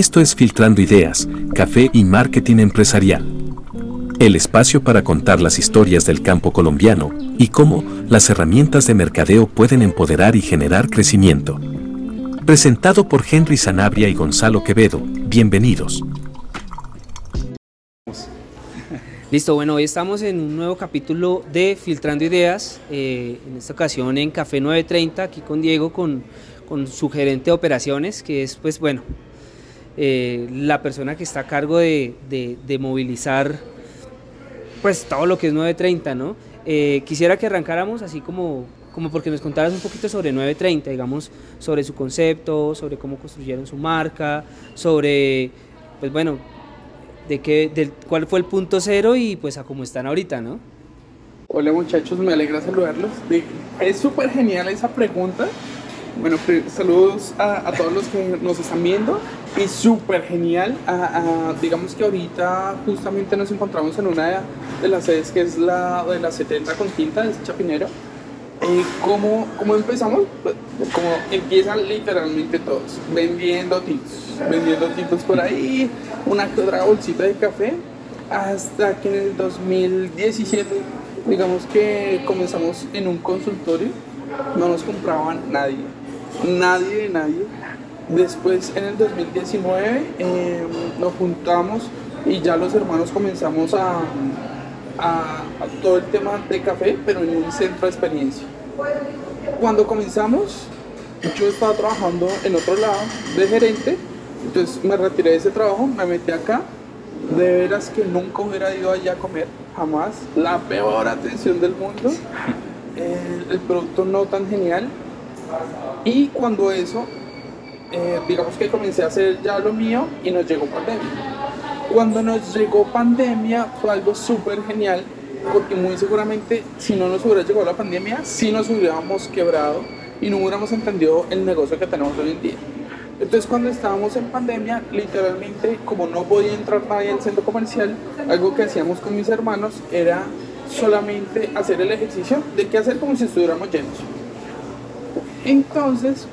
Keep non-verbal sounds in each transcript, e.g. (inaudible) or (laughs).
Esto es Filtrando Ideas, Café y Marketing Empresarial. El espacio para contar las historias del campo colombiano y cómo las herramientas de mercadeo pueden empoderar y generar crecimiento. Presentado por Henry Sanabria y Gonzalo Quevedo. Bienvenidos. Listo, bueno, hoy estamos en un nuevo capítulo de Filtrando Ideas, eh, en esta ocasión en Café 930, aquí con Diego, con, con su gerente de operaciones, que es, pues bueno, eh, la persona que está a cargo de, movilizar pues todo lo que es 930, ¿no? Eh, quisiera que arrancáramos así como, como porque nos contaras un poquito sobre 930, digamos, sobre su concepto, sobre cómo construyeron su marca, sobre, pues bueno, de qué, del, cuál fue el punto cero y pues a cómo están ahorita, ¿no? Hola muchachos, me alegra saludarlos. Es súper genial esa pregunta bueno, saludos a, todos los que nos están viendo y súper genial. digamos que ahorita justamente nos encontramos en una de las sedes que es la de la 70 con Quinta, es Chapinero. Eh, ¿cómo, ¿Cómo empezamos? Como empiezan literalmente todos, vendiendo titos, vendiendo titos por ahí, una otra bolsita de café, hasta que en el 2017, digamos que comenzamos en un consultorio, no nos compraban nadie nadie, nadie. Después en el 2019 em, nos juntamos y ya los hermanos comenzamos a, a, todo el tema de café, pero en un centro de experiencia. Cuando comenzamos, yo estaba trabajando en otro lado de gerente, entonces me retiré de ese trabajo, me metí acá. De veras que nunca hubiera ido allá a comer, jamás. La peor atención del mundo. el producto no tan genial, y cuando eso, eh, digamos que comencé a hacer ya lo mío y nos llegó pandemia. Cuando nos llegó pandemia fue algo súper genial porque muy seguramente si no nos hubiera llegado la pandemia, sí nos hubiéramos quebrado y no hubiéramos entendido el negocio que tenemos hoy en día. Entonces cuando estábamos en pandemia, literalmente como no podía entrar nadie al centro comercial, algo que hacíamos con mis hermanos era solamente hacer el ejercicio de qué hacer como si estuviéramos llenos. Entonces,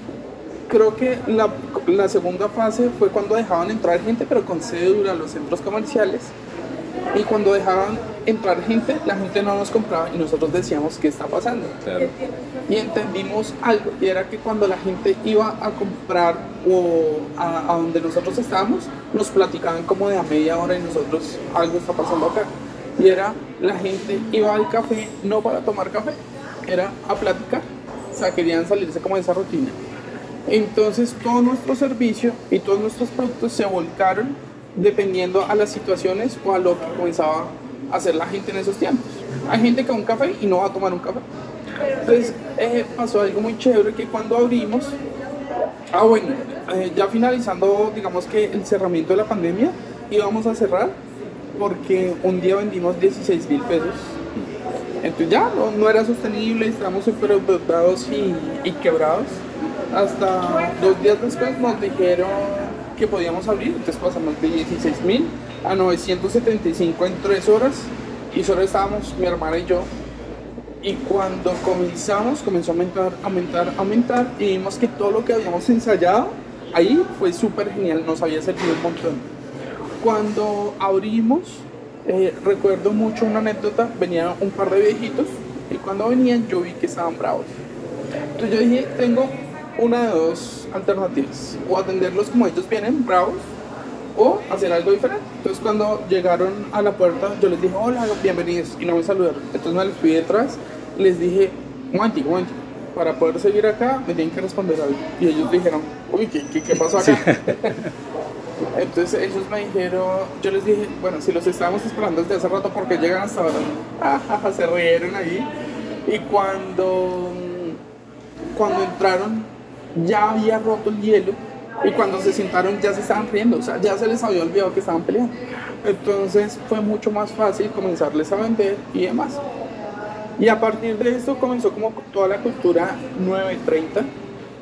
creo que la, la, segunda fase fue cuando dejaban entrar gente, pero con cédula a los centros comerciales. Y cuando dejaban entrar gente, la gente no nos compraba y nosotros decíamos qué está pasando. Y entendimos algo, y era que cuando la gente iba a comprar o a, a, donde nosotros estábamos, nos platicaban como de a media hora y nosotros algo está pasando acá. Y era, la gente iba al café no para tomar café, era a platicar o sea, querían salirse como de esa rutina. Entonces todo nuestro servicio y todos nuestros productos se volcaron dependiendo a las situaciones o a lo que comenzaba a hacer la gente en esos tiempos. Hay gente que va a un café y no va a tomar un café. Entonces eh, pasó algo muy chévere que cuando abrimos, ah bueno, eh, ya finalizando digamos que el cerramiento de la pandemia, íbamos a cerrar porque un día vendimos 16 mil pesos entonces ya no, era sostenible, estábamos súper endeudados y, quebrados. Hasta dos días después nos dijeron que podíamos abrir, entonces pasamos de 16 mil a 975 en tres horas y solo estábamos mi hermana y yo. Y cuando comenzamos, comenzó a aumentar, aumentar, aumentar y vimos que todo lo que habíamos ensayado ahí fue súper genial, nos había servido un montón. Cuando abrimos, eh, recuerdo mucho una anécdota, venían un par de viejitos y cuando venían yo vi que estaban bravos. Entonces yo dije, tengo una de dos alternativas, o atenderlos como ellos vienen, bravos, o hacer algo diferente. Entonces cuando llegaron a la puerta, yo les dije, hola, bienvenidos, y no me saludaron. Entonces me les fui detrás, les dije, momentico, un para poder seguir acá me tienen que responder algo. Y ellos dijeron, uy, ¿qué, qué, qué pasó acá? (laughs) Entonces ellos me dijeron, yo les dije, bueno, si los estábamos esperando desde hace rato, porque llegan hasta ahora? Ah, se rieron ahí. Y cuando, cuando entraron, ya había roto el hielo. Y cuando se sentaron ya se estaban riendo, o sea, ya se les había olvidado que estaban peleando. Entonces fue mucho más fácil comenzarles a vender y demás. Y a partir de esto comenzó como toda la cultura 930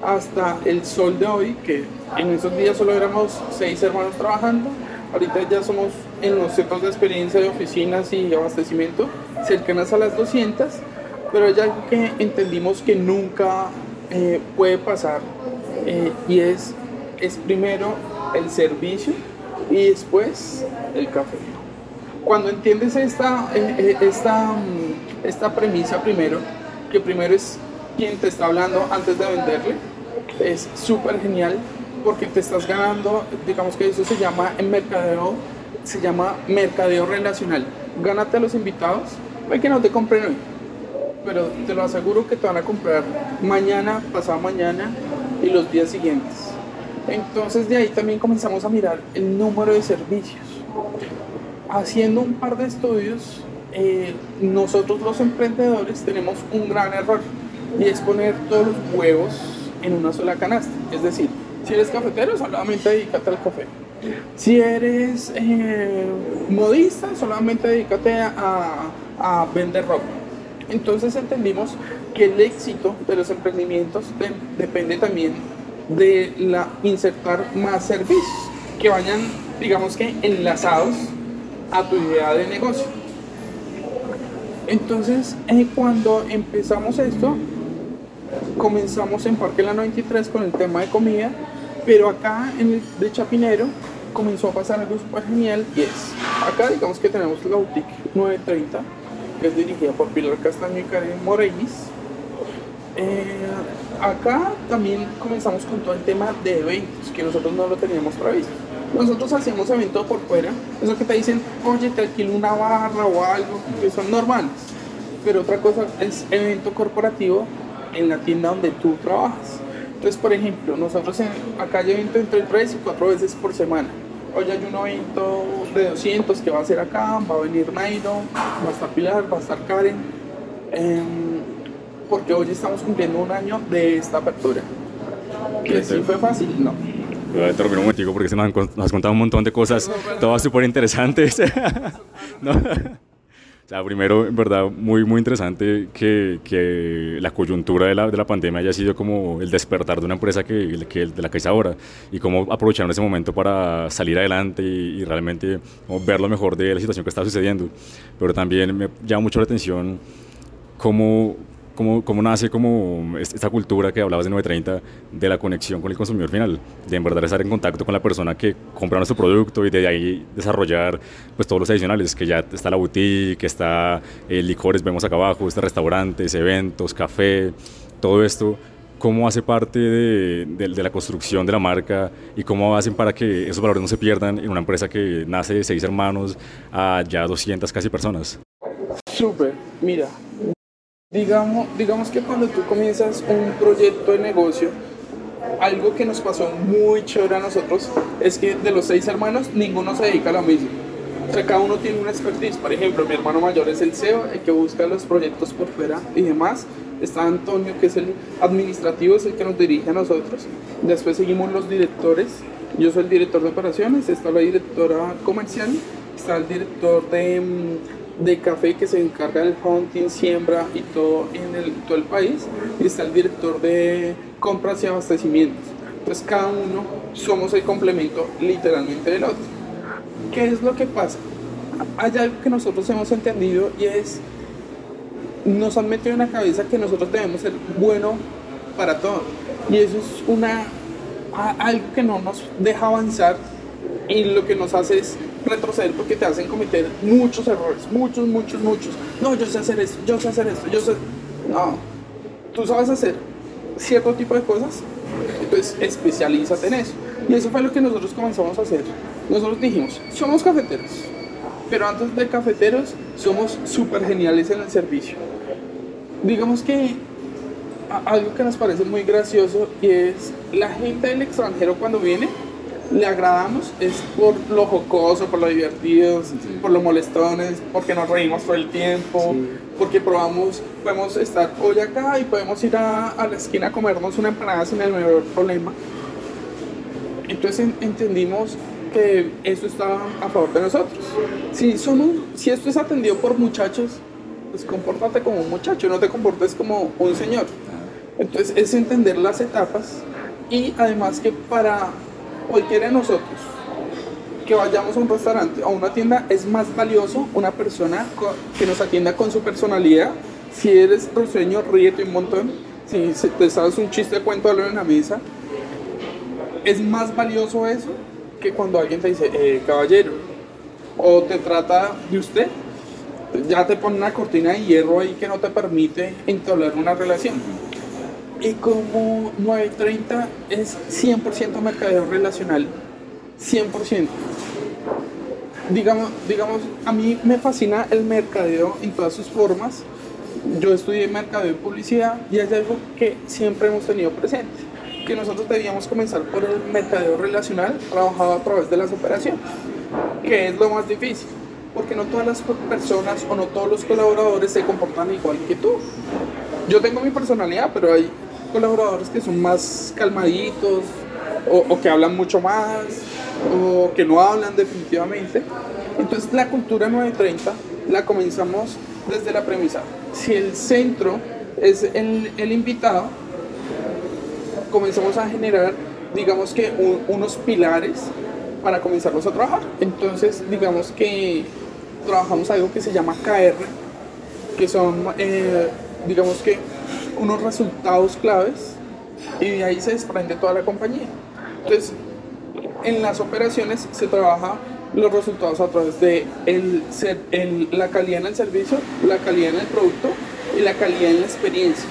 hasta el sol de hoy, que en esos días solo éramos seis hermanos trabajando. Ahorita ya somos en los centros de experiencia de oficinas y abastecimiento cercanas a las 200, pero ya que entendimos que nunca eh, puede pasar eh, y es, es primero el servicio y después el café. Cuando entiendes esta, eh, eh, esta, mm, esta premisa primero, que primero es quien te está hablando antes de venderle, es súper genial porque te estás ganando, digamos que eso se llama en mercadeo, se llama mercadeo relacional. Gánate a los invitados, hay que no te compren hoy, pero te lo aseguro que te van a comprar mañana, pasado mañana y los días siguientes. Entonces de ahí también comenzamos a mirar el número de servicios. Haciendo un par de estudios, eh, nosotros los emprendedores tenemos un gran error y es poner todos los huevos en una sola canasta. Es decir, si eres cafetero, solamente dedícate al café. Si eres eh, modista, solamente dedícate a, a vender ropa. Entonces entendimos que el éxito de los emprendimientos depende también de insertar más servicios que vayan, digamos que enlazados a tu idea de negocio. Entonces, eh, cuando empezamos esto, comenzamos en Parque La 93 con el tema de comida, pero acá en el de Chapinero comenzó a pasar algo súper genial y es, acá digamos que tenemos la boutique 930, que es dirigida por Pilar Castaño y Karen. Eh, acá también comenzamos con todo el tema de eventos, que nosotros no lo teníamos previsto. Nosotros hacíamos eventos por fuera, eso que te dicen, oye, te alquilo una barra o algo, que son normales. Pero otra cosa es evento corporativo en la tienda donde tú trabajas. Entonces, por ejemplo, nosotros acá hay evento entre 3 y 4 veces por semana. Hoy hay un evento de 200 que va a ser acá, va a venir Nairo, va a estar Pilar, va a estar Karen. Em, porque hoy estamos cumpliendo un año de esta apertura. Que sí fue fácil, no. Voy a un momentico porque se nos, has contado un montón de cosas, todas súper interesantes. (laughs) no. Sea, primero, en verdad, muy, muy interesante que, que la coyuntura de la, de la, pandemia haya sido como el despertar de una empresa que, que de la que es ahora y cómo aprovecharon ese momento para salir adelante y, y realmente ver lo mejor de la situación que está sucediendo. Pero también me llama mucho la atención cómo, ¿Cómo, ¿Cómo, nace como esta cultura que hablabas de 930 de la conexión con el consumidor final? De en verdad estar en contacto con la persona que compra nuestro producto y de ahí desarrollar pues todos los adicionales, que ya está la boutique, que está eh, licores, vemos acá abajo, está restaurantes, eventos, café, todo esto. ¿Cómo hace parte de, de, de, la construcción de la marca y cómo hacen para que esos valores no se pierdan en una empresa que nace de seis hermanos a ya 200 casi personas? Súper, mira, Digamos, digamos que cuando tú comienzas un proyecto de negocio, algo que nos pasó muy chévere a nosotros es que de los seis hermanos, ninguno se dedica a lo mismo. O sea, cada uno tiene una expertise. Por ejemplo, mi hermano mayor es el CEO, el que busca los proyectos por fuera y demás. Está Antonio, que es el administrativo, es el que nos dirige a nosotros. Después seguimos los directores. Yo soy el director de operaciones, está la directora comercial, está el director de de café que se encarga del hunting, siembra y todo en todo el país. Y está el director de compras y abastecimientos. Entonces cada uno somos el complemento literalmente del otro. ¿Qué es lo que pasa? Hay algo que nosotros hemos entendido y es, nos han metido en la cabeza que nosotros debemos ser bueno para todo. Y eso es una, algo que no nos deja avanzar y lo que nos hace es retroceder porque te hacen cometer muchos errores, muchos, muchos, muchos. No, yo sé hacer esto, yo sé hacer esto, yo sé... No, tú sabes hacer cierto tipo de cosas, entonces especialízate en eso. Y eso fue lo que nosotros comenzamos a hacer. Nosotros dijimos, somos cafeteros, pero antes de cafeteros somos súper geniales en el servicio. Digamos que algo que nos parece muy gracioso y es la gente del extranjero cuando viene le agradamos es por lo jocoso, por lo divertido, por lo molestones, porque nos reímos todo el tiempo, porque probamos, podemos estar hoy acá y podemos ir a, a, la esquina a comernos una empanada sin el menor problema. Entonces entendimos que eso está a favor de nosotros. Si, somos, si esto es atendido por muchachos, pues compórtate como un muchacho, no te comportes como un señor. Entonces es entender las etapas y además que para cualquiera de nosotros que vayamos a un restaurante o a una tienda es más valioso una persona que nos atienda con su personalidad. Si eres risueño, ríete un montón. Si te sabes un chiste, cuéntalo en la mesa. Es más valioso eso que cuando alguien te dice, eh, caballero, o te trata de usted, ya te pone una cortina de hierro ahí que no te permite entablar una relación. Y como 930 es 100% mercadeo relacional, 100%. Digamos, digamos, a mí me fascina el mercadeo en todas sus formas. Yo estudié mercadeo y publicidad y es algo que siempre hemos tenido presente. Que nosotros debíamos comenzar por el mercadeo relacional trabajado a través de las operaciones, que es lo más difícil porque no todas las personas o no todos los colaboradores se comportan igual que tú. Yo tengo mi personalidad, pero hay colaboradores que son más calmaditos o, que hablan mucho más o que no hablan definitivamente. Entonces la cultura 930 la comenzamos desde la premisa. Si el centro es el, el invitado, comenzamos a generar, digamos que unos pilares para comenzarlos a trabajar. Entonces, digamos que trabajamos algo que se llama KR, que son, eh, digamos que, unos resultados claves y de ahí se desprende toda la compañía. Entonces, en las operaciones se trabaja los resultados a través de el, el, la calidad en el servicio, la calidad en el producto y la calidad en la experiencia.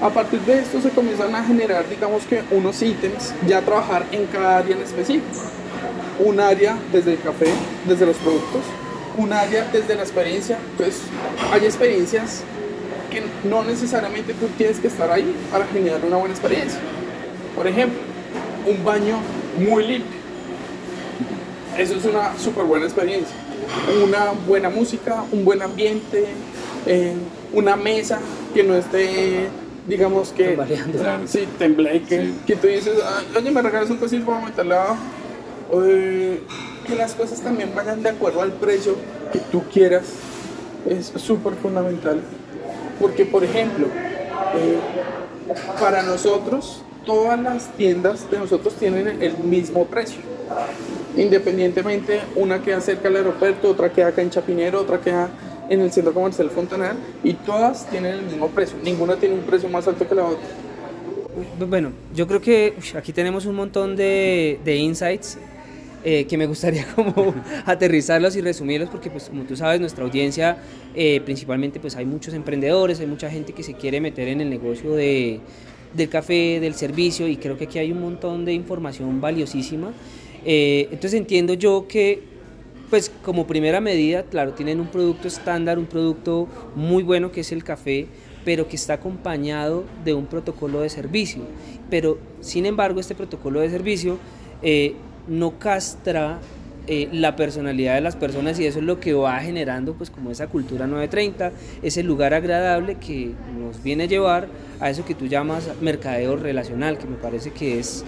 A partir de esto se comienzan a generar, digamos que, unos ítems, ya trabajar en cada área en específico. Un área desde el café, desde los productos, un área desde la experiencia. Pues hay experiencias que no necesariamente tú tienes que estar ahí para generar una buena experiencia. Por ejemplo, un baño muy limpio. Eso es una súper buena experiencia. Una buena música, un buen ambiente, eh, una mesa que no esté, digamos que... Sí, temble, que, que tú dices, oye, me regalas un cosito para meterle abajo. Eh, que las cosas también vayan de acuerdo al precio que tú quieras es súper fundamental. Porque, por ejemplo, eh, para nosotros, todas las tiendas de nosotros tienen el mismo precio. Independientemente, una queda cerca del aeropuerto, otra queda acá en Chapinero, otra queda en el centro comercial Fontanal, y todas tienen el mismo precio. Ninguna tiene un precio más alto que la otra. Bueno, yo creo que aquí tenemos un montón de insights eh, que me gustaría (laughs) como aterrizarlos y resumirlos porque pues como tú sabes nuestra audiencia eh, principalmente pues hay muchos emprendedores, hay mucha gente que se quiere meter en el negocio de, del café, del servicio y creo que aquí hay un montón de información valiosísima. Eh, entonces entiendo yo que pues como primera medida, claro, tienen un producto estándar, un producto muy bueno que es el café, pero que está acompañado de un protocolo de servicio. Pero sin embargo este protocolo de servicio no castra eh, la personalidad de las personas y eso es lo que va generando pues como esa cultura 930, ese lugar agradable que nos viene a llevar a eso que tú llamas mercadeo relacional, que me parece que es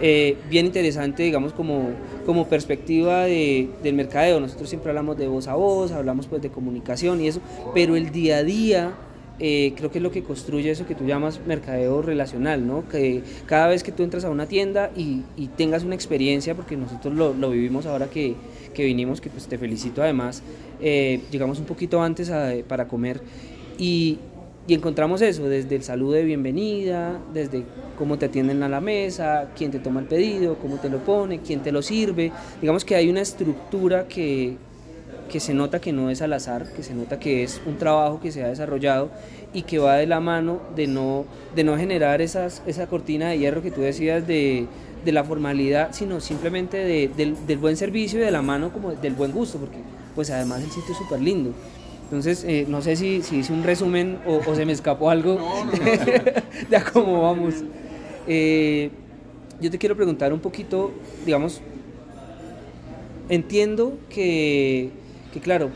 eh, bien interesante, digamos, como, como perspectiva de, del mercadeo. Nosotros siempre hablamos de voz a voz, hablamos pues de comunicación y eso, pero el día a día eh, creo que es lo que construye eso que tú llamas mercadeo relacional, ¿no? Que cada vez que tú entras a una tienda y, tengas una experiencia, porque nosotros lo, vivimos ahora que, que, vinimos, que pues te felicito además, eh, llegamos un poquito antes para comer y, y encontramos eso, desde el saludo de bienvenida, desde cómo te atienden a la mesa, quién te toma el pedido, cómo te lo pone, quién te lo sirve. Digamos que hay una estructura que, que se nota que no es al azar, que se nota que es un trabajo que se ha desarrollado y que va de la mano de no, de no generar esas, esa cortina de hierro que tú decías de, de la formalidad, sino simplemente de, del, buen servicio y de la mano como del buen gusto, porque pues además el sitio es súper lindo. Entonces, eh, no sé si, si, hice un resumen o, se me escapó algo (laughs) de cómo vamos. Eh, yo te quiero preguntar un poquito, digamos, entiendo que que claro,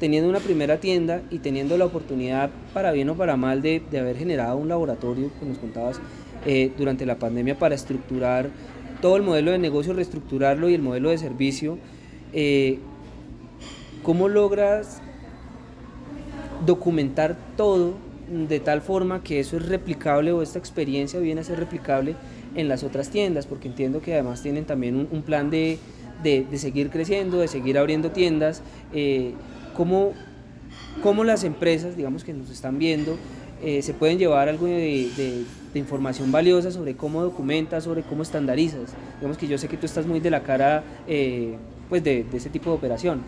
teniendo una primera tienda y teniendo la oportunidad, para bien o para mal, de, haber generado un laboratorio, que nos contabas, eh, durante la pandemia para estructurar todo el modelo de negocio, reestructurarlo y el modelo de servicio, eh, ¿cómo logras documentar todo de tal forma que eso es replicable o esta experiencia viene a ser replicable en las otras tiendas? Porque entiendo que además tienen también un plan de de, seguir creciendo, de seguir abriendo tiendas, eh, cómo, las empresas, digamos, que nos están viendo, eh, se pueden llevar algo de, información valiosa sobre cómo documentas, sobre cómo estandarizas. Digamos que yo sé que tú estás muy de la cara eh, pues de, ese tipo de operación.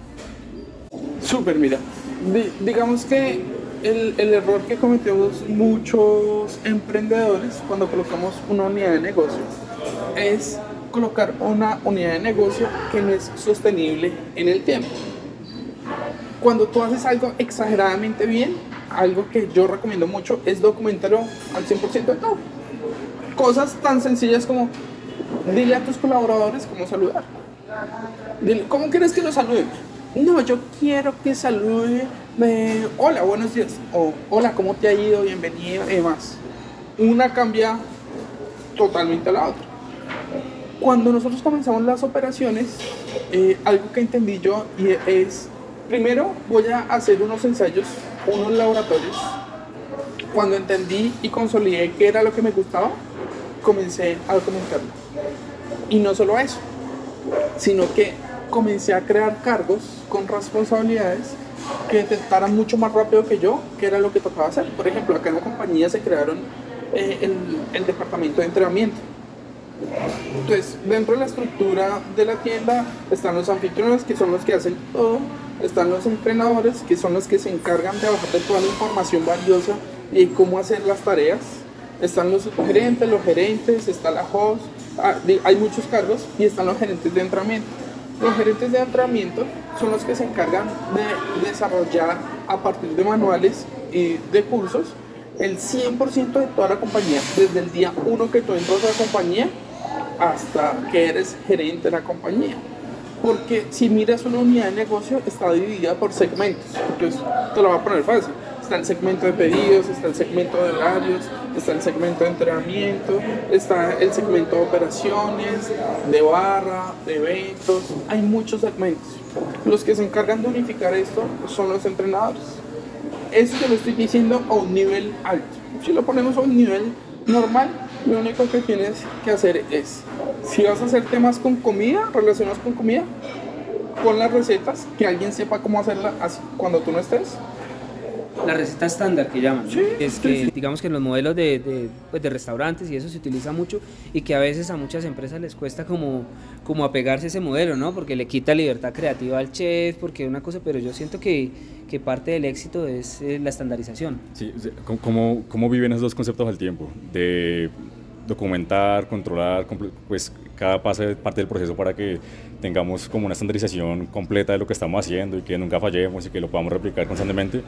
Súper, mira. digamos que el, el, error que cometemos muchos emprendedores cuando colocamos una unidad de negocio es colocar una unidad de negocio que no es sostenible en el tiempo. Cuando tú haces algo exageradamente bien, algo que yo recomiendo mucho es documentarlo al 100% de todo. Cosas tan sencillas como dile a tus colaboradores cómo saludar. Dile, ¿cómo quieres que lo saluden? No, yo quiero que salude, hola, buenos días, o hola, ¿cómo te ha ido? Bienvenido, y demás. Una cambia totalmente a la otra. Cuando nosotros comenzamos las operaciones, eh, algo que entendí yo y es, primero voy a hacer unos ensayos, unos laboratorios. Cuando entendí y consolidé qué era lo que me gustaba, comencé a documentarlo. Y no solo eso, sino que comencé a crear cargos con responsabilidades que detectaran mucho más rápido que yo qué era lo que tocaba hacer. Por ejemplo, acá en la compañía se crearon eh, el, el departamento de entrenamiento entonces, dentro de la estructura de la tienda están los anfitriones, que son los que hacen todo, están los entrenadores, que son los que se encargan de bajar toda la información valiosa y cómo hacer las tareas, están los gerentes, los gerentes, está la host, ah, hay muchos cargos y están los gerentes de entrenamiento. Los gerentes de entrenamiento son los que se encargan de desarrollar a partir de manuales y de cursos el 100% de toda la compañía, desde el día 1 que tú entras a la compañía hasta que eres gerente de la compañía. Porque si miras una unidad de negocio, está dividida por segmentos. Entonces, te lo voy a poner fácil. Está el segmento de pedidos, está el segmento de horarios, está el segmento de entrenamiento, está el segmento de operaciones, de barra, de eventos. Hay muchos segmentos. Los que se encargan de unificar esto son los entrenadores. Eso te lo estoy diciendo a un nivel alto. Si lo ponemos a un nivel normal, lo único que tienes que hacer es, si vas a hacer temas con comida, relacionados con comida, pon las recetas, que alguien sepa cómo hacerla cuando tú no estés. La receta estándar que llaman, es que digamos que en los modelos de, pues de, restaurantes y eso se utiliza mucho y que a veces a muchas empresas les cuesta como, como apegarse a ese modelo, ¿no? Porque le quita libertad creativa al chef, porque una cosa, pero yo siento que, que parte del éxito es eh, la estandarización. Sí, ¿cómo, ¿cómo viven esos dos conceptos al tiempo? De documentar, controlar, pues cada paso parte del proceso para que tengamos como una estandarización completa de lo que estamos haciendo y que nunca fallemos y que lo podamos replicar constantemente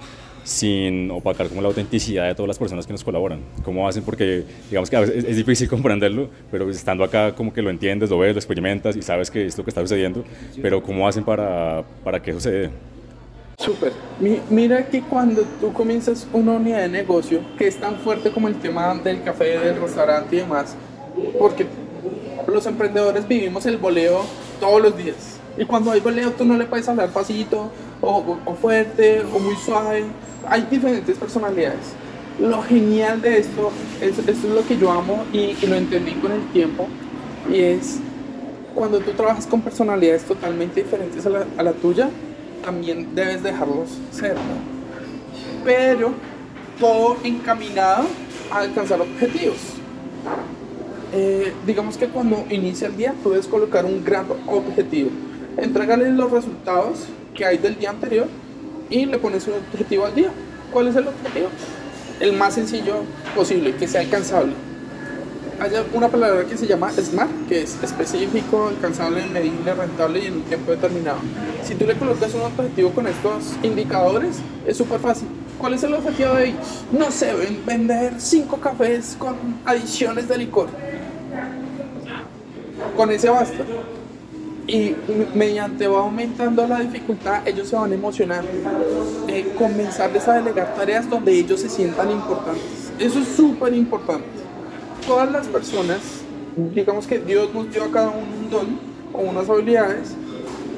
sin opacar como la autenticidad de todas las personas que nos colaboran. ¿Cómo hacen? Porque digamos que a veces es, difícil (laughs) comprenderlo, pero estando acá como que lo entiendes, lo ves, lo experimentas y sabes que es lo que está sucediendo, pero ¿cómo hacen para, para que eso se dé? Súper. mira que cuando tú comienzas una unidad de negocio que es tan fuerte como el tema del café, del restaurante y demás, porque los emprendedores vivimos el boleo todos los días. Y cuando hay boleo tú no le puedes hablar pasito o, fuerte o muy suave. Hay diferentes personalidades. Lo genial de esto, es, esto es lo que yo amo y, lo entendí con el tiempo, y es cuando tú trabajas con personalidades totalmente diferentes a la, a la tuya, también debes dejarlos ser, Pero todo encaminado a alcanzar objetivos. Eh, digamos que cuando inicia el día, tú debes colocar un gran objetivo. Entregarle los resultados que hay del día anterior y le pones un objetivo al día. ¿Cuál es el objetivo? El más sencillo posible, que sea alcanzable hay una palabra que se llama SMART, que es específico, alcanzable, medible, rentable y en un tiempo determinado. Si tú le colocas un objetivo con estos indicadores, es súper fácil. ¿Cuál es el objetivo de ellos? No sé, vender 5 cafés con adiciones de licor. Con ese basta. Y mediante va aumentando la dificultad, ellos se van emocionando. Eh, comenzarles a delegar tareas donde ellos se sientan importantes. Eso es súper importante todas las personas, digamos que Dios nos dio a cada uno un don o unas habilidades,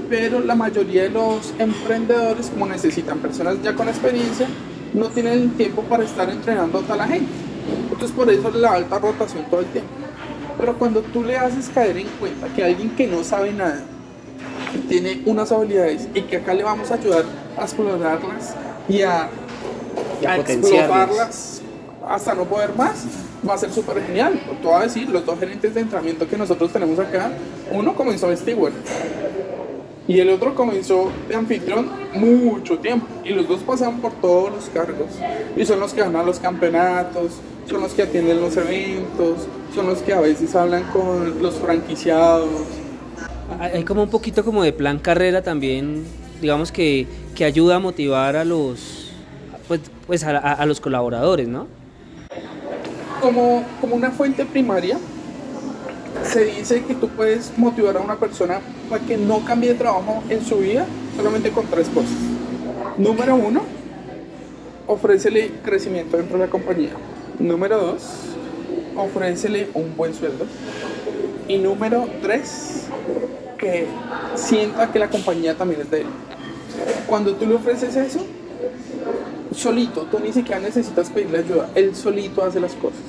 pero la mayoría de los emprendedores, como necesitan personas ya con experiencia, no tienen el tiempo para estar entrenando a toda la gente. Entonces por eso la alta rotación todo el tiempo. Pero cuando tú le haces caer en cuenta que alguien que no sabe nada, que tiene unas habilidades y que acá le vamos a ayudar a explorarlas y a, a, a explotarlas hasta no poder más, va a ser súper genial. Te voy a decir, los dos gerentes de entrenamiento que nosotros tenemos acá, uno comenzó de steward y el otro comenzó de anfitrión mucho tiempo. Y los dos pasan por todos los cargos. Y son los que van a los campeonatos, son los que atienden los eventos, son los que a veces hablan con los franquiciados. Hay como un poquito como de plan carrera también, digamos que, que ayuda a motivar a los, pues, pues a, a los colaboradores, ¿no? Como, como una fuente primaria, se dice que tú puedes motivar a una persona para que no cambie de trabajo en su vida solamente con tres cosas. Número uno, ofrécele crecimiento dentro de la compañía. Número dos, ofrécele un buen sueldo. Y número tres, que sienta que la compañía también es de él. Cuando tú le ofreces eso, solito, tú ni siquiera necesitas pedirle ayuda, él solito hace las cosas.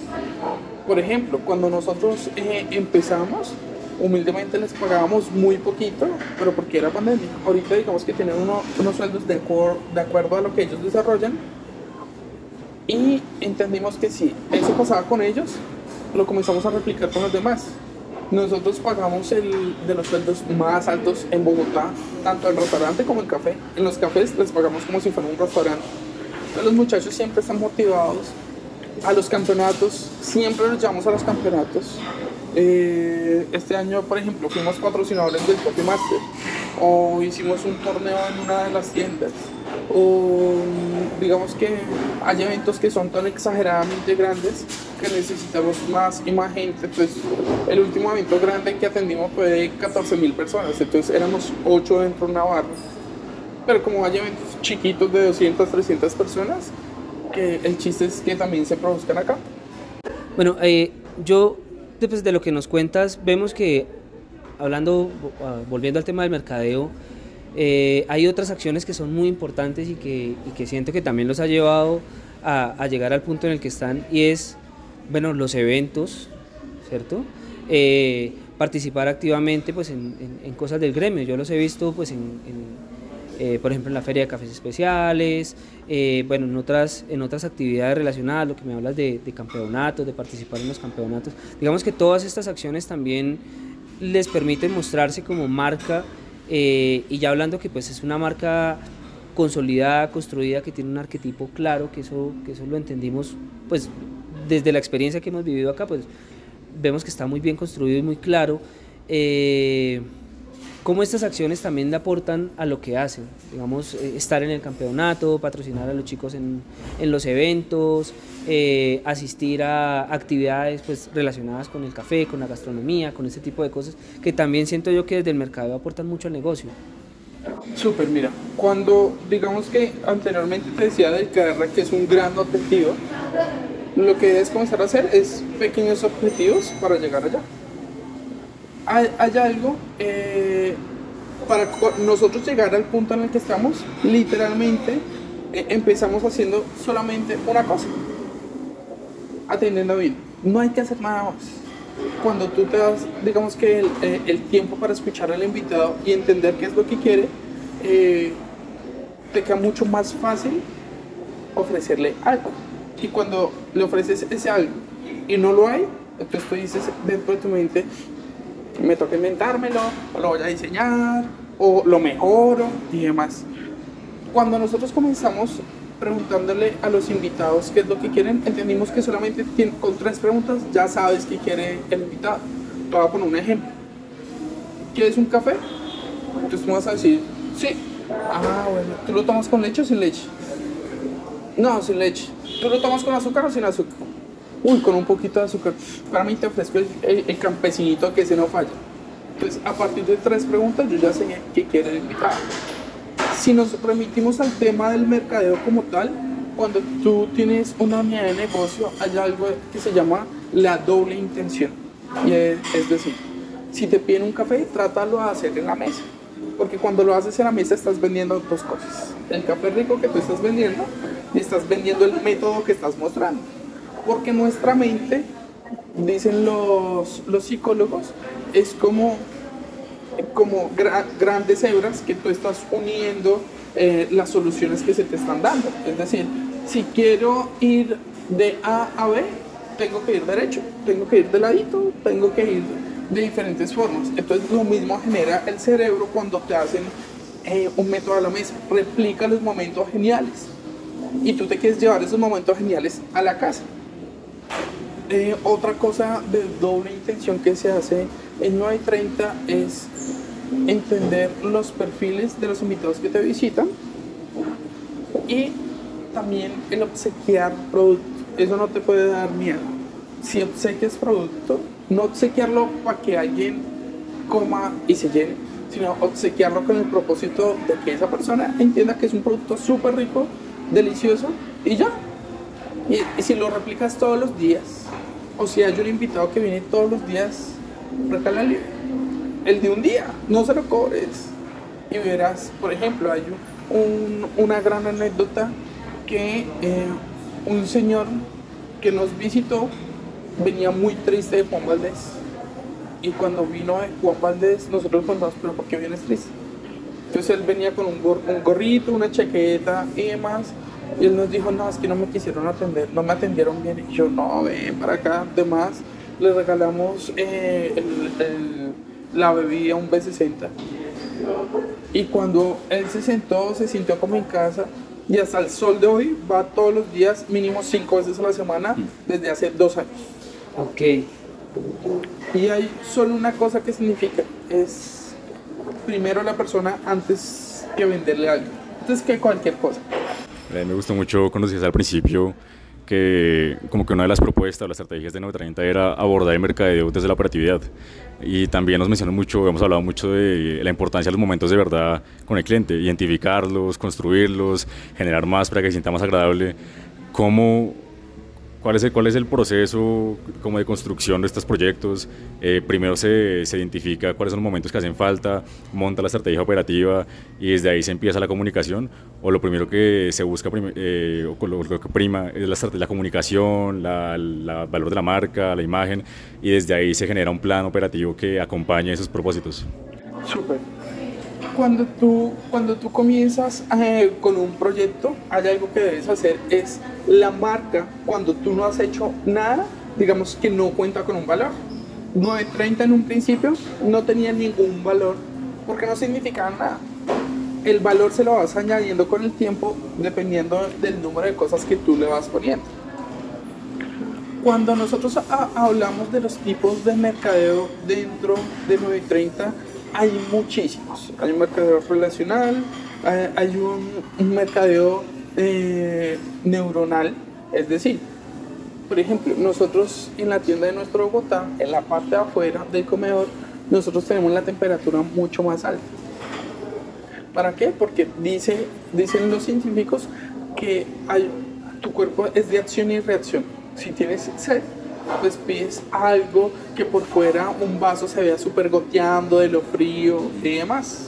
Por ejemplo, cuando nosotros eh, empezamos, humildemente les pagábamos muy poquito, pero porque era pandemia. Ahorita digamos que tienen unos sueldos de, de acuerdo a lo que ellos desarrollan. Y entendimos que si eso pasaba con ellos, lo comenzamos a replicar con los demás. Nosotros pagamos el de los sueldos más altos en Bogotá, tanto el restaurante como el café. En los cafés les pagamos como si fuera un restaurante. Los muchachos siempre están motivados a los campeonatos, siempre nos llevamos a los campeonatos. Eh, este año, por ejemplo, fuimos patrocinadores del Coffee Master o hicimos un torneo en una de las tiendas o digamos que hay eventos que son tan exageradamente grandes que necesitamos más y más gente. Entonces, el último evento grande que atendimos fue de 14 mil personas, entonces éramos 8 dentro de una barra. Pero como hay eventos chiquitos de 200, 300 personas, que el chiste es que también se produzcan acá. Bueno, eh, yo, después de lo que nos cuentas, vemos que, hablando, ah, volviendo al tema del mercadeo, eh, hay otras acciones que son muy importantes y que, y que siento que también los ha llevado a, llegar al punto en el que están, y es, bueno, los eventos, ¿cierto? Eh, participar activamente pues, en, cosas del gremio. Yo los he visto pues, en, eh, por ejemplo en la feria de cafés especiales, eh, bueno, en otras, en otras actividades relacionadas, lo que me hablas de, de, campeonatos, de participar en los campeonatos. Digamos que todas estas acciones también les permiten mostrarse como marca eh, y ya hablando que pues es una marca consolidada, construida, que tiene un arquetipo claro, que eso, que eso lo entendimos pues desde la experiencia que hemos vivido acá, pues vemos que está muy bien construido y muy claro. Eh, cómo estas acciones también le aportan a lo que hacen, digamos, eh, estar en el campeonato, patrocinar a los chicos en, en los eventos, eh, asistir a actividades pues, relacionadas con el café, con la gastronomía, con ese tipo de cosas, que también siento yo que desde el mercado aportan mucho al negocio. Súper, mira, cuando digamos que anteriormente te decía del KR que es un gran objetivo, lo que debes comenzar a hacer es pequeños objetivos para llegar allá hay, algo eh, para nosotros llegar al punto en el que estamos, literalmente eh, empezamos haciendo solamente una cosa, atendiendo bien. No hay que hacer nada más. Cuando tú te das, digamos que el, eh, el tiempo para escuchar al invitado y entender qué es lo que quiere, te queda mucho más fácil ofrecerle algo. Y cuando le ofreces ese algo y no lo hay, entonces tú dices dentro de tu mente, me toca inventármelo, o lo voy a diseñar, o lo mejoro y demás. Cuando nosotros comenzamos preguntándole a los invitados qué es lo que quieren, entendimos que solamente con tres preguntas ya sabes qué quiere el invitado. Te voy a poner un ejemplo. ¿Quieres un café? Entonces tú vas a decir, sí. Ah, bueno. ¿Tú lo tomas con leche o sin leche? No, sin leche. ¿Tú lo tomas con azúcar o sin azúcar? Uy, con un poquito de azúcar, para mí te ofrezco el, el, el campesinito que se no falla. Entonces, a partir de tres preguntas, yo ya sé qué quiere el invitado. Si nos remitimos al tema del mercadeo como tal, cuando tú tienes una unidad de negocio, hay algo que se llama la doble intención. Y es, es decir, si te piden un café, trátalo de hacer en la mesa. Porque cuando lo haces en la mesa estás vendiendo dos cosas. El café rico que tú estás vendiendo y estás vendiendo el método que estás mostrando porque nuestra mente, dicen los, los psicólogos, es como, como gra grandes hebras que tú estás uniendo eh, las soluciones que se te están dando. Es decir, si quiero ir de A a B, tengo que ir derecho, tengo que ir de ladito, tengo que ir de diferentes formas. Entonces lo mismo genera el cerebro cuando te hacen eh, un método a la mesa, replica los momentos geniales. Y tú te quieres llevar esos momentos geniales a la casa. Eh, otra cosa de doble intención que se hace en 930 es entender los perfiles de los invitados que te visitan y también el obsequiar producto. Eso no te puede dar miedo. Si obsequias producto, no obsequiarlo para que alguien coma y se llene, sino obsequiarlo con el propósito de que esa persona entienda que es un producto súper rico, delicioso y ya. Y, si lo replicas todos los días, o si hay un invitado que viene todos los días, regálale el de un día, no se lo cobres. Y verás, por ejemplo, hay una gran anécdota que eh, un señor que nos visitó venía muy triste de Juan Valdés. Y cuando vino Juan Valdés, nosotros preguntamos, pero ¿por qué vienes triste? Entonces él venía con un, gorrito, una chaqueta y demás. Y él nos dijo, no, es que no me quisieron atender, no me atendieron bien. Y yo, no, ven para acá. Además, le regalamos eh, la bebida, un B60. Y cuando él se sentó, se sintió como en casa. Y hasta el sol de hoy va todos los días, mínimo cinco veces a la semana, desde hace dos años. Ok. Y hay solo una cosa que significa, es primero la persona antes que venderle algo, antes que cualquier cosa. Me gustó mucho cuando decías al principio que como que una de las propuestas, las estrategias de 930 era abordar el mercadeo desde la operatividad. Y también nos mencionó mucho, hemos hablado mucho de la importancia de los momentos de verdad con el cliente, identificarlos, construirlos, generar más para que se sienta más agradable. ¿Cómo ¿Cuál es, el, ¿Cuál es el proceso como de construcción de estos proyectos? Eh, primero se, se, identifica cuáles son los momentos que hacen falta, monta la estrategia operativa y desde ahí se empieza la comunicación. ¿O lo primero que se busca, eh, o lo, que prima es la, la comunicación, el valor de la marca, la imagen y desde ahí se genera un plan operativo que acompañe esos propósitos? Súper cuando tú, cuando tú comienzas eh, con un proyecto, hay algo que debes hacer, es la marca, cuando tú no has hecho nada, digamos que no cuenta con un valor. 930 en un principio no tenía ningún valor porque no significaba nada. El valor se lo vas añadiendo con el tiempo dependiendo del número de cosas que tú le vas poniendo. Cuando nosotros hablamos de los tipos de mercadeo dentro de 930, hay muchísimos. Hay un mercadeo relacional, hay, un, mercadeo eh, neuronal, es decir, por ejemplo, nosotros en la tienda de nuestro Bogotá, en la parte de afuera del comedor, nosotros tenemos la temperatura mucho más alta. ¿Para qué? Porque dice, dicen los científicos que hay, tu cuerpo es de acción y reacción. Si tienes sed, pues pides algo que por fuera un vaso se vea súper goteando de lo frío y demás.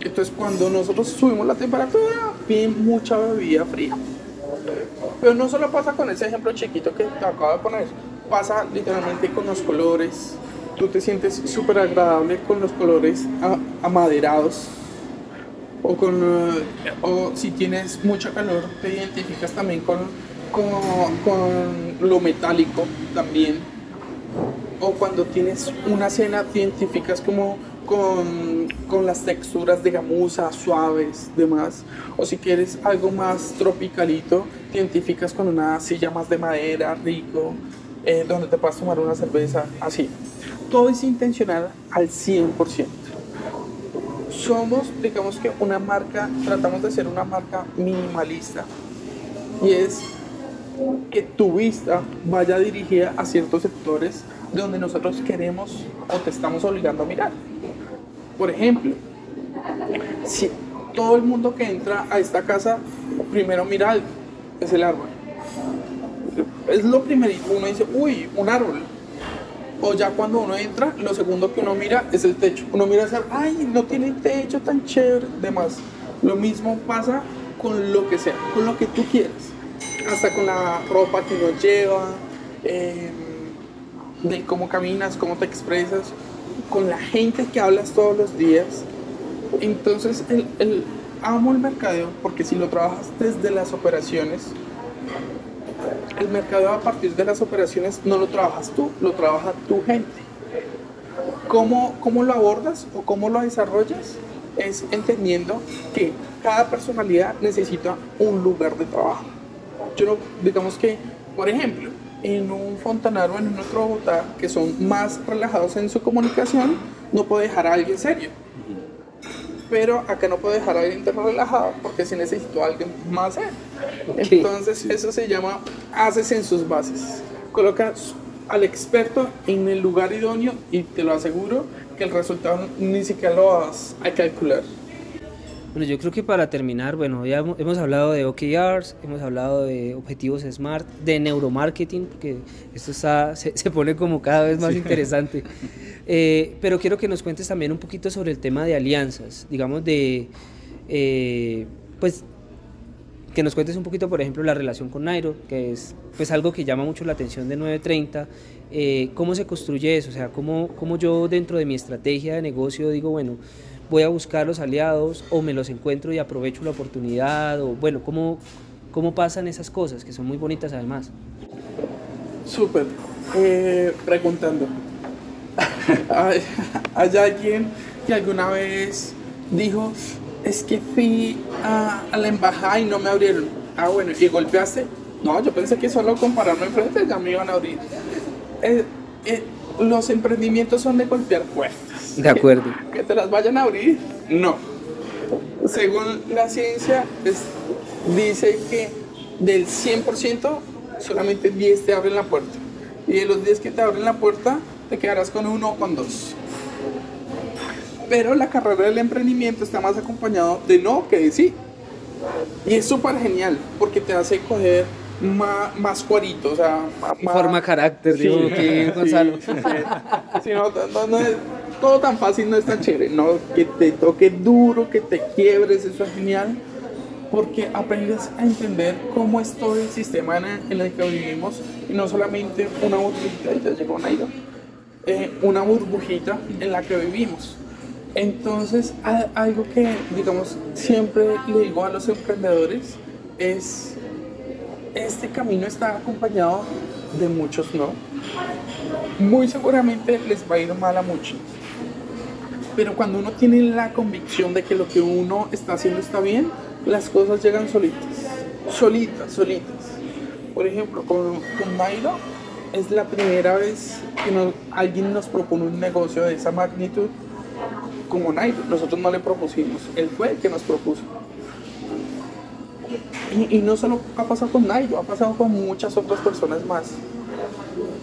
Entonces cuando nosotros subimos la temperatura, piden mucha bebida fría. Pero no solo pasa con ese ejemplo chiquito que te acabo de poner, pasa literalmente con los colores. Tú te sientes súper agradable con los colores amaderados. O, con, o si tienes mucha calor, te identificas también con con, lo metálico también. O cuando tienes una cena, te identificas como con, con, las texturas de gamuza, suaves, demás. O si quieres algo más tropicalito, te identificas con una silla más de madera, rico, eh, donde te puedas tomar una cerveza, así. Todo es intencional al 100%. Somos, digamos que una marca, tratamos de ser una marca minimalista. Y es que tu vista vaya dirigida a ciertos sectores donde nosotros queremos o te estamos obligando a mirar. Por ejemplo, si todo el mundo que entra a esta casa primero mira algo, es el árbol. Es lo primerito, uno dice, uy, un árbol. O ya cuando uno entra, lo segundo que uno mira es el techo. Uno mira hacia, ay, no tiene techo tan chévere, demás. Lo mismo pasa con lo que sea, con lo que tú quieras hasta con la ropa que uno lleva, em, de cómo caminas, cómo te expresas, con la gente que hablas todos los días. Entonces, amo el mercadeo porque si lo trabajas desde las operaciones, el mercado a partir de las operaciones no lo trabajas tú, lo trabaja tu gente. ¿Cómo, cómo lo abordas o cómo lo desarrollas? Es entendiendo que cada personalidad necesita un lugar de trabajo. Yo no, digamos que, por ejemplo, en un fontanaro, en un otro Bogotá, que son más relajados en su comunicación, no puedo dejar a alguien serio. Pero acá no puedo dejar a alguien tan relajado porque si necesito a alguien más serio. Entonces, eso se llama haces en sus bases. Colocas al experto en el lugar idóneo y te lo aseguro que el resultado ni siquiera lo vas a calcular. Bueno, yo creo que para terminar, bueno, ya hemos hablado de OKRs, hemos hablado de objetivos SMART, de neuromarketing, porque esto está, (laughs) se, pone como cada vez más interesante. (laughs) Eh, pero quiero que nos cuentes también un poquito sobre el tema de alianzas, digamos de, eh, pues, que nos cuentes un poquito, por ejemplo, la relación con Nairo, que es pues algo que llama mucho la atención de 930. Eh, ¿Cómo se construye eso? O sea, ¿cómo, ¿cómo yo dentro de mi estrategia de negocio digo, bueno, voy a buscar los aliados o me los encuentro y aprovecho la oportunidad o bueno, ¿cómo, cómo pasan esas cosas que son muy bonitas además? Súper. Eh, preguntando, (laughs) ¿hay, alguien que alguna vez dijo, es que fui a, la embajada y no me abrieron? Ah, bueno, ¿y golpeaste? No, yo pensé que solo con pararme enfrente ya me iban a abrir. Eh, eh, los emprendimientos son de golpear puertas. De acuerdo. (laughs) Que te las vayan a abrir. No. Según la ciencia, dice que del 100%, solamente 10 te abren la puerta. Y de los 10 que te abren la puerta, te quedarás con uno o con dos. Pero la carrera del emprendimiento está más acompañado de no que de sí. Y es súper genial porque te hace coger más, más cuarito, o sea, más, forma carácter, digo, que Gonzalo. (laughs) Sí, no, no, es, todo tan fácil no es tan chévere, no, que te toque duro, que te quiebres, eso es genial, porque aprendes a entender cómo es todo el sistema en el que vivimos y no solamente una burbujita, ya llegó Nairo, eh, una burbujita en la que vivimos. Entonces, algo que, digamos, siempre le digo a los emprendedores es, este camino está acompañado de muchos no. Muy seguramente les va a ir mal a muchos pero cuando uno tiene la convicción de que lo que uno está haciendo está bien, las cosas llegan solitas, solitas, solitas. Por ejemplo, con, con Nairo es la primera vez que alguien nos propone un negocio de esa magnitud como Nairo. Nosotros no le propusimos, él fue el que nos propuso. Y, y no solo ha pasado con Nairo, ha pasado con muchas otras personas más.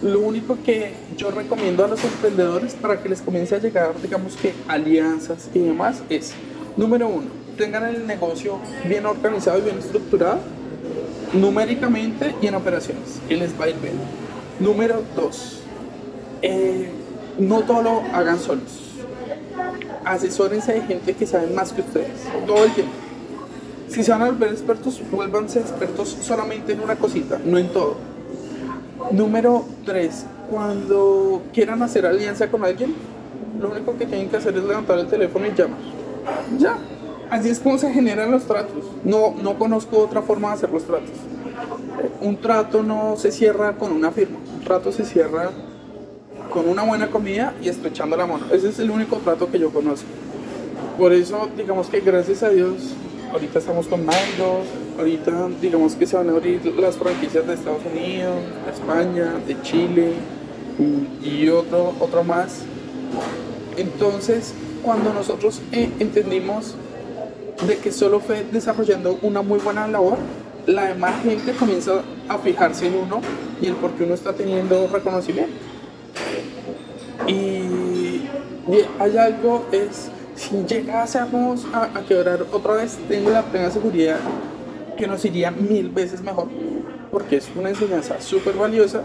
Lo único que yo recomiendo a los emprendedores para que les comience a llegar, digamos que alianzas y demás, es, número uno, tengan el negocio bien organizado y bien estructurado, numéricamente y en operaciones, y les va a ir bien. Número dos, eh, no todo lo hagan solos. Asesórense de gente que sabe más que ustedes, todo el tiempo. Si se van a volver expertos, vuélvanse expertos solamente en una cosita, no en todo Número 3. Cuando quieran hacer alianza con alguien, lo único que tienen que hacer es levantar el teléfono y llamar. Ya. Así es como se generan los tratos. No, no conozco otra forma de hacer los tratos. Un trato no se cierra con una firma. Un trato se cierra con una buena comida y estrechando la mano. Ese es el único trato que yo conozco. Por eso, digamos que gracias a Dios, ahorita estamos con Mango, ahorita digamos que se van a abrir las franquicias de Estados Unidos, de España, de Chile y, otro, otro más. Entonces, cuando nosotros eh, entendimos de que solo fue desarrollando una muy buena labor, la demás gente comienza a fijarse en uno y el por qué uno está teniendo reconocimiento. Y, hay algo, es, si llegásemos a, a quebrar otra vez, tengo la plena seguridad que nos iría mil veces mejor, porque es una enseñanza súper valiosa,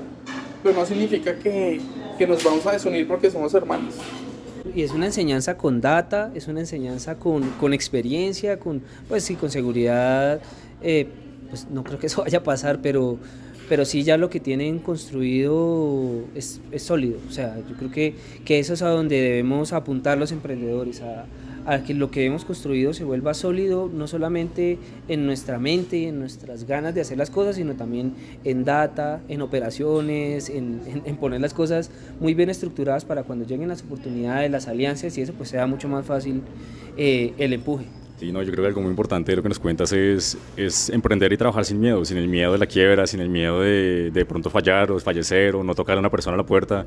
pero no significa que, que nos vamos a desunir porque somos hermanos. Y es una enseñanza con data, es una enseñanza con, con experiencia, con, pues sí, con seguridad. Eh, pues no creo que eso (laughs) vaya a pasar, pero, pero sí ya lo que tienen construido es, es sólido. O sea, yo creo que, que eso es a donde debemos apuntar los emprendedores, a, a que lo que hemos construido se vuelva sólido, no solamente en nuestra mente y en nuestras ganas de hacer las cosas, sino también en data, en operaciones, en, poner las cosas muy bien estructuradas para cuando lleguen las oportunidades, las alianzas y eso, pues sea mucho más fácil eh, el empuje. Sí, no, yo creo que algo muy importante de lo que nos cuentas es, es emprender y trabajar sin miedo, sin el miedo de la quiebra, sin el miedo de, de pronto fallar o fallecer o no tocar a una persona a la puerta,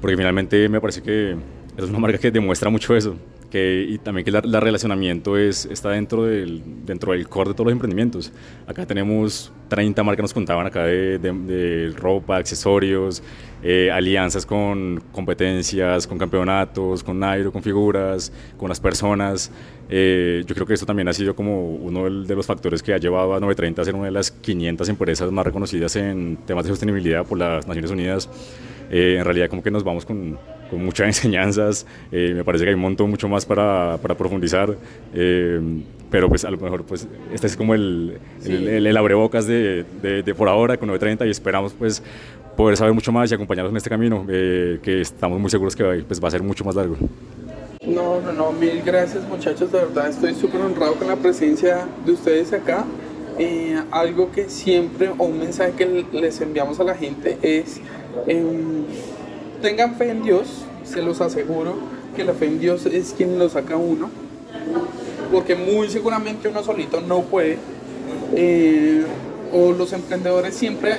porque finalmente me parece que es una marca que demuestra mucho eso, que, y también que el relacionamiento es, está dentro del, dentro del core de todos los emprendimientos. Acá tenemos 30 marcas, nos contaban acá de, de, ropa, accesorios, eh, alianzas con competencias, con campeonatos, con Nairo, con figuras, con las personas. Eh, yo creo que esto también ha sido como uno de los factores que ha llevado a 930 a ser una de las 500 empresas más reconocidas en temas de sostenibilidad por las Naciones Unidas. Eh, en realidad como que nos vamos con, con muchas (laughs) enseñanzas, eh, me parece que hay un montón mucho más para, para profundizar, eh, pero pues a lo mejor pues este es como el, el, el, abrebocas de, de, por ahora con 930 y esperamos pues poder saber mucho más y acompañarnos en este camino, que estamos muy seguros que pues, va a ser mucho más largo. No, no, no, mil gracias muchachos, de verdad estoy súper honrado con la presencia de ustedes acá. algo que siempre, o un mensaje que les enviamos a la gente es Em, tengan fe en Dios, se los aseguro que la fe en Dios es quien lo saca uno, porque muy seguramente uno solito no puede. Eh, o los emprendedores siempre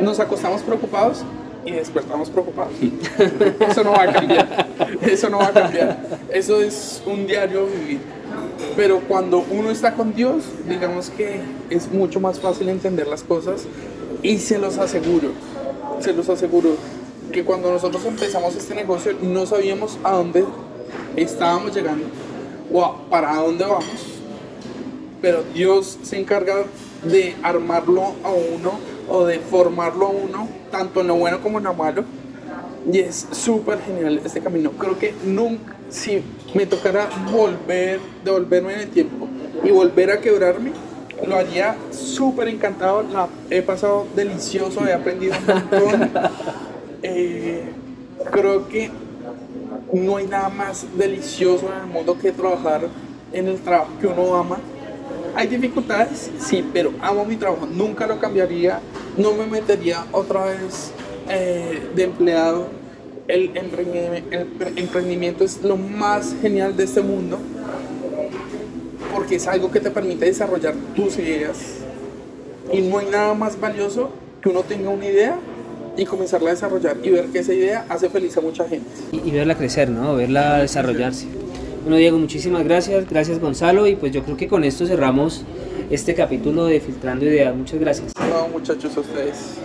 nos acostamos preocupados y despertamos preocupados. (laughs) Eso no va a cambiar. Eso no va a cambiar. Eso es un diario vivir. Pero cuando uno está con Dios, digamos que es mucho más fácil entender las cosas y se los aseguro se los aseguro que cuando nosotros empezamos este negocio no sabíamos a dónde estábamos llegando o para dónde vamos, pero Dios se encarga de armarlo a uno o de formarlo a uno, tanto en lo bueno como en lo malo. Y es súper genial este camino. Creo que nunca, si me tocara volver, devolverme en el tiempo y volver a quebrarme, lo haría súper encantado, he pasado delicioso, he aprendido un montón. (laughs) Eh, creo que no hay nada más delicioso en el mundo que trabajar en el trabajo que uno ama. Hay dificultades, sí, pero amo mi trabajo, nunca lo cambiaría, no me metería otra vez eh, de empleado. el emprendimiento es lo más genial de este mundo porque es algo que te permite desarrollar tus ideas. Y no hay nada más valioso que uno tenga una idea y comenzarla a desarrollar y ver que esa idea hace feliz a mucha gente. Y, verla crecer, ¿no? Verla desarrollarse. Bueno, Diego, muchísimas gracias. Gracias, Gonzalo. Y pues yo creo que con esto cerramos este capítulo de Filtrando Ideas. Muchas gracias. No, muchachos, a ustedes.